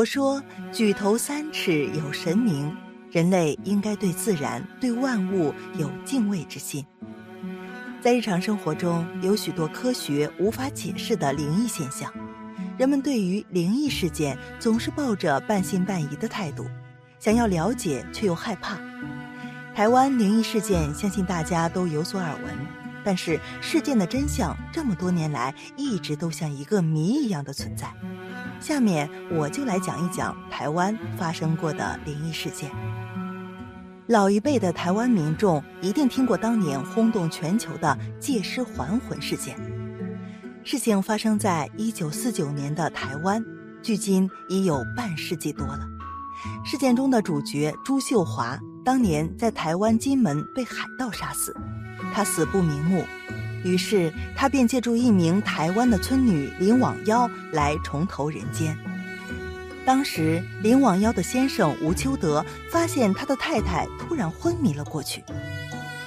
佛说：“举头三尺有神明，人类应该对自然、对万物有敬畏之心。”在日常生活中，有许多科学无法解释的灵异现象，人们对于灵异事件总是抱着半信半疑的态度，想要了解却又害怕。台湾灵异事件，相信大家都有所耳闻，但是事件的真相这么多年来一直都像一个谜一样的存在。下面我就来讲一讲台湾发生过的灵异事件。老一辈的台湾民众一定听过当年轰动全球的借尸还魂事件。事情发生在一九四九年的台湾，距今已有半世纪多了。事件中的主角朱秀华，当年在台湾金门被海盗杀死，他死不瞑目。于是他便借助一名台湾的村女林网妖来重投人间。当时林网妖的先生吴秋德发现他的太太突然昏迷了过去，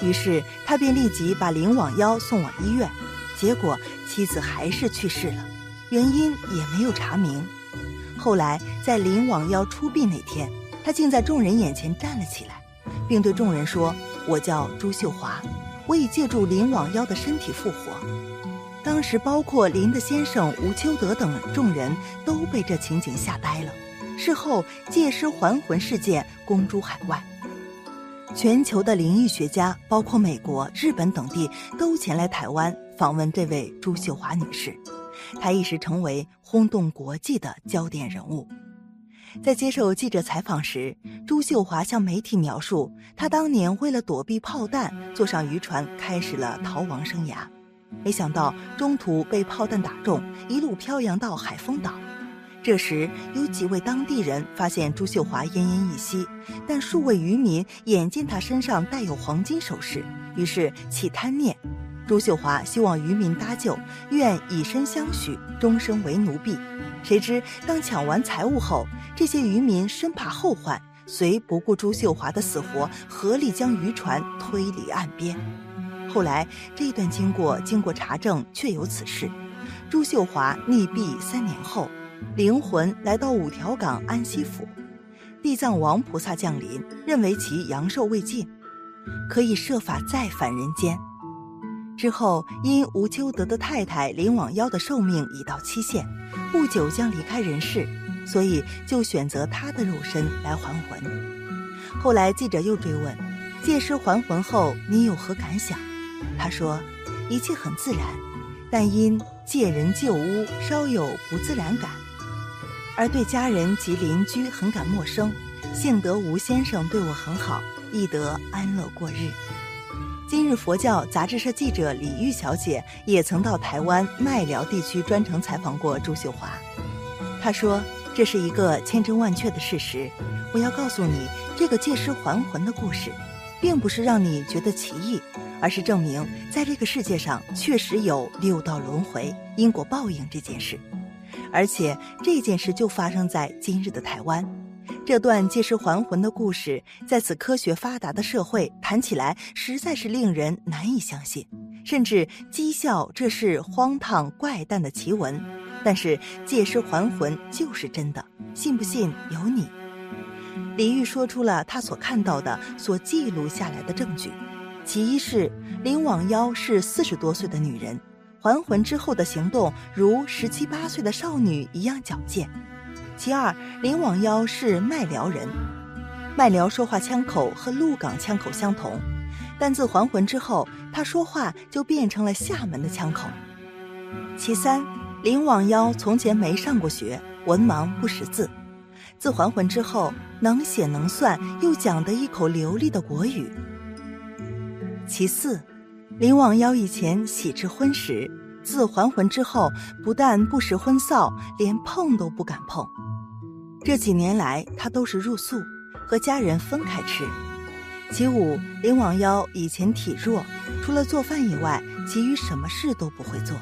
于是他便立即把林网妖送往医院，结果妻子还是去世了，原因也没有查明。后来在林网妖出殡那天，他竟在众人眼前站了起来，并对众人说：“我叫朱秀华。”我已借助林网妖的身体复活，当时包括林的先生吴秋德等众人都被这情景吓呆了。事后借尸还魂事件公诸海外，全球的灵异学家，包括美国、日本等地，都前来台湾访问这位朱秀华女士，她一时成为轰动国际的焦点人物。在接受记者采访时，朱秀华向媒体描述，他当年为了躲避炮弹，坐上渔船开始了逃亡生涯。没想到中途被炮弹打中，一路飘扬到海丰岛。这时，有几位当地人发现朱秀华奄奄一息，但数位渔民眼见他身上带有黄金首饰，于是起贪念。朱秀华希望渔民搭救，愿以身相许，终生为奴婢。谁知当抢完财物后，这些渔民生怕后患，遂不顾朱秀华的死活，合力将渔船推离岸边。后来这段经过经过查证，确有此事。朱秀华溺毙三年后，灵魂来到五条港安息府，地藏王菩萨降临，认为其阳寿未尽，可以设法再返人间。之后，因吴秋德的太太林网妖的寿命已到期限，不久将离开人世，所以就选择他的肉身来还魂。后来记者又追问：“借尸还魂后，你有何感想？”他说：“一切很自然，但因借人旧屋，稍有不自然感，而对家人及邻居很感陌生。幸得吴先生对我很好，亦得安乐过日。”今日佛教杂志社记者李玉小姐也曾到台湾麦寮地区专程采访过朱秀华。她说：“这是一个千真万确的事实。我要告诉你，这个借尸还魂的故事，并不是让你觉得奇异，而是证明在这个世界上确实有六道轮回、因果报应这件事。而且这件事就发生在今日的台湾。”这段借尸还魂的故事，在此科学发达的社会谈起来，实在是令人难以相信，甚至讥笑这是荒唐怪诞的奇闻。但是借尸还魂就是真的，信不信由你。李煜说出了他所看到的、所记录下来的证据。其一是林网妖是四十多岁的女人，还魂之后的行动如十七八岁的少女一样矫健。其二，林网妖是麦寮人，麦寮说话腔口和鹿港腔口相同，但自还魂之后，他说话就变成了厦门的腔口。其三，林网妖从前没上过学，文盲不识字，自还魂之后能写能算，又讲得一口流利的国语。其四，林网妖以前喜吃荤食，自还魂之后不但不食荤臊，连碰都不敢碰。这几年来，他都是入宿，和家人分开吃。其五，林网妖以前体弱，除了做饭以外，其余什么事都不会做。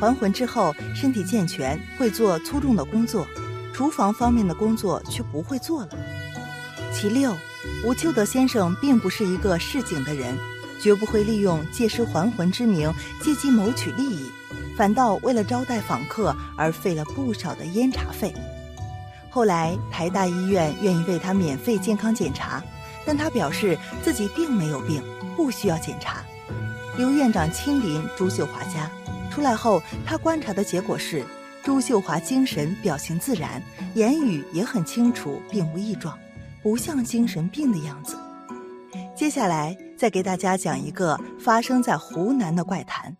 还魂之后，身体健全，会做粗重的工作，厨房方面的工作却不会做了。其六，吴秋德先生并不是一个市井的人，绝不会利用借尸还魂之名借机谋取利益，反倒为了招待访客而费了不少的烟茶费。后来台大医院愿意为他免费健康检查，但他表示自己并没有病，不需要检查。刘院长亲临朱秀华家，出来后他观察的结果是，朱秀华精神表情自然，言语也很清楚，并无异状，不像精神病的样子。接下来再给大家讲一个发生在湖南的怪谈。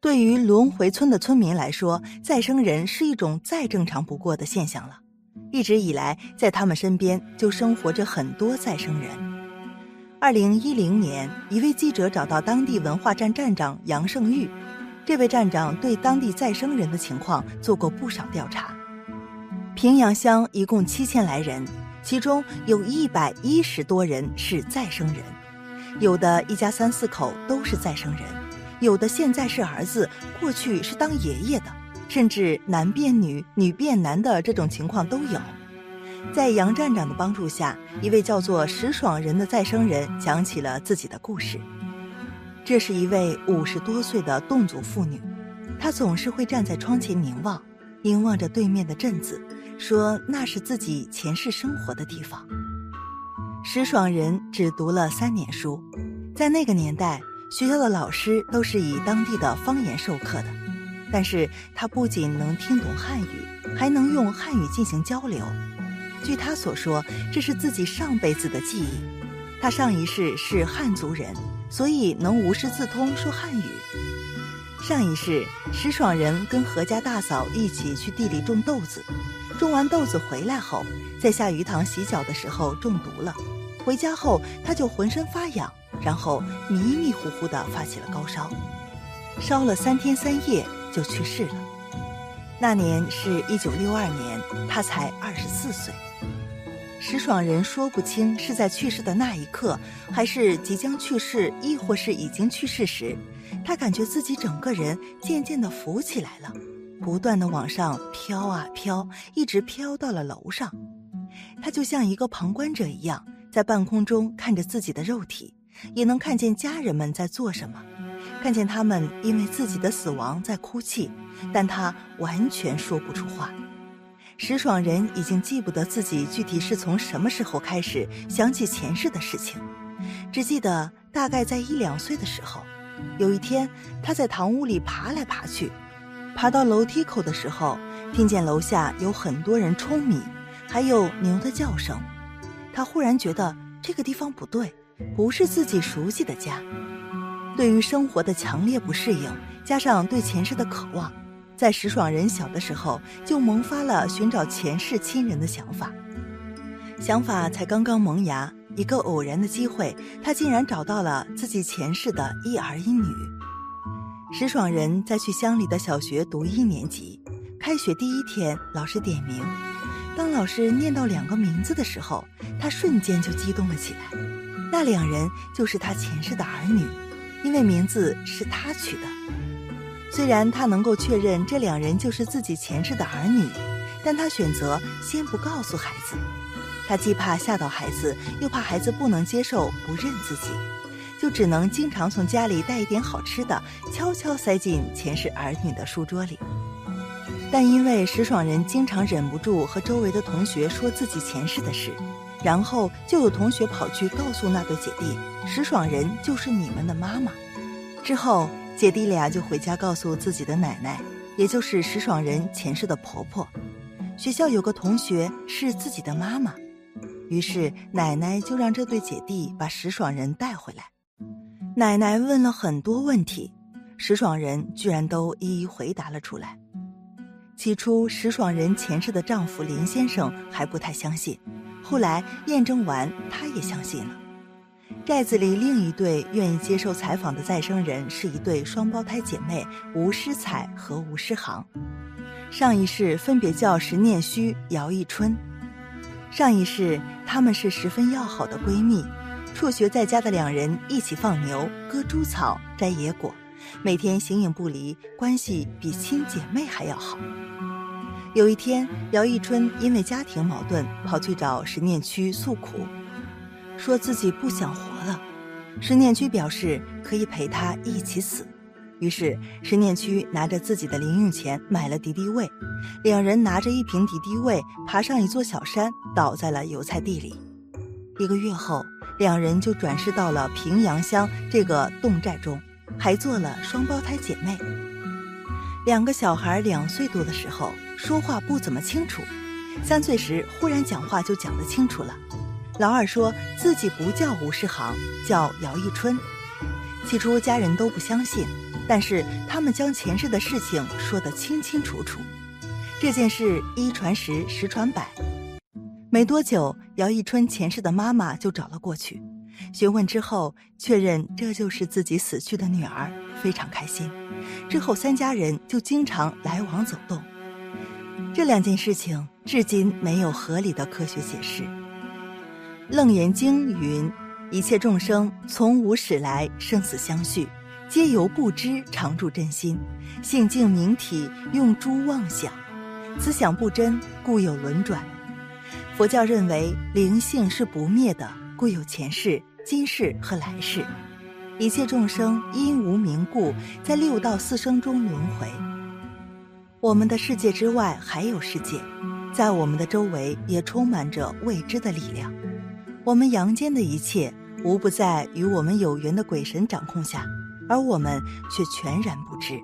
对于轮回村的村民来说，再生人是一种再正常不过的现象了。一直以来，在他们身边就生活着很多再生人。二零一零年，一位记者找到当地文化站站长杨胜玉，这位站长对当地再生人的情况做过不少调查。平阳乡一共七千来人，其中有一百一十多人是再生人，有的一家三四口都是再生人。有的现在是儿子，过去是当爷爷的，甚至男变女、女变男的这种情况都有。在杨站长的帮助下，一位叫做石爽人的再生人讲起了自己的故事。这是一位五十多岁的侗族妇女，她总是会站在窗前凝望，凝望着对面的镇子，说那是自己前世生活的地方。石爽人只读了三年书，在那个年代。学校的老师都是以当地的方言授课的，但是他不仅能听懂汉语，还能用汉语进行交流。据他所说，这是自己上辈子的记忆。他上一世是汉族人，所以能无师自通说汉语。上一世，石爽人跟何家大嫂一起去地里种豆子，种完豆子回来后，在下鱼塘洗脚的时候中毒了。回家后，他就浑身发痒。然后迷迷糊糊地发起了高烧，烧了三天三夜就去世了。那年是一九六二年，他才二十四岁。石爽人说不清是在去世的那一刻，还是即将去世，亦或是已经去世时，他感觉自己整个人渐渐地浮起来了，不断地往上飘啊飘，一直飘到了楼上。他就像一个旁观者一样，在半空中看着自己的肉体。也能看见家人们在做什么，看见他们因为自己的死亡在哭泣，但他完全说不出话。石爽人已经记不得自己具体是从什么时候开始想起前世的事情，只记得大概在一两岁的时候，有一天他在堂屋里爬来爬去，爬到楼梯口的时候，听见楼下有很多人舂米，还有牛的叫声，他忽然觉得这个地方不对。不是自己熟悉的家，对于生活的强烈不适应，加上对前世的渴望，在石爽人小的时候就萌发了寻找前世亲人的想法。想法才刚刚萌芽，一个偶然的机会，他竟然找到了自己前世的一儿一女。石爽人在去乡里的小学读一年级，开学第一天，老师点名，当老师念到两个名字的时候，他瞬间就激动了起来。那两人就是他前世的儿女，因为名字是他取的。虽然他能够确认这两人就是自己前世的儿女，但他选择先不告诉孩子。他既怕吓到孩子，又怕孩子不能接受不认自己，就只能经常从家里带一点好吃的，悄悄塞进前世儿女的书桌里。但因为石爽人经常忍不住和周围的同学说自己前世的事。然后就有同学跑去告诉那对姐弟，石爽人就是你们的妈妈。之后姐弟俩就回家告诉自己的奶奶，也就是石爽人前世的婆婆。学校有个同学是自己的妈妈，于是奶奶就让这对姐弟把石爽人带回来。奶奶问了很多问题，石爽人居然都一一回答了出来。起初石爽人前世的丈夫林先生还不太相信。后来验证完，他也相信了。寨子里另一对愿意接受采访的再生人是一对双胞胎姐妹吴诗彩和吴诗航，上一世分别叫石念虚、姚一春。上一世她们是十分要好的闺蜜，辍学在家的两人一起放牛、割猪草、摘野果，每天形影不离，关系比亲姐妹还要好。有一天，姚一春因为家庭矛盾跑去找石念区诉苦，说自己不想活了。石念区表示可以陪他一起死。于是石念区拿着自己的零用钱买了敌敌畏，两人拿着一瓶敌敌畏爬上一座小山，倒在了油菜地里。一个月后，两人就转世到了平阳乡这个侗寨中，还做了双胞胎姐妹。两个小孩两岁多的时候说话不怎么清楚，三岁时忽然讲话就讲得清楚了。老二说自己不叫吴世航，叫姚一春。起初家人都不相信。但是他们将前世的事情说得清清楚楚，这件事一传十，十传百。没多久，姚一春前世的妈妈就找了过去，询问之后确认这就是自己死去的女儿，非常开心。之后三家人就经常来往走动。这两件事情至今没有合理的科学解释。《楞严经》云：“一切众生从无始来，生死相续。”皆由不知常住真心，性净明体用诸妄想，此想不真，故有轮转。佛教认为灵性是不灭的，故有前世、今世和来世。一切众生因无明故，在六道四生中轮回。我们的世界之外还有世界，在我们的周围也充满着未知的力量。我们阳间的一切，无不在与我们有缘的鬼神掌控下。而我们却全然不知，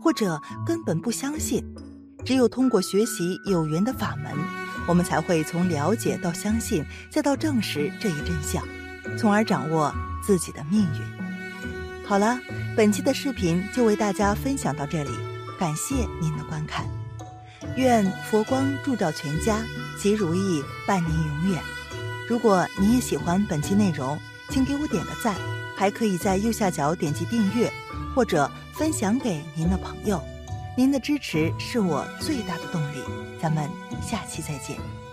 或者根本不相信。只有通过学习有缘的法门，我们才会从了解到相信，再到证实这一真相，从而掌握自己的命运。好了，本期的视频就为大家分享到这里，感谢您的观看。愿佛光照照全家，吉如意伴您永远。如果您也喜欢本期内容，请给我点个赞。还可以在右下角点击订阅，或者分享给您的朋友。您的支持是我最大的动力。咱们下期再见。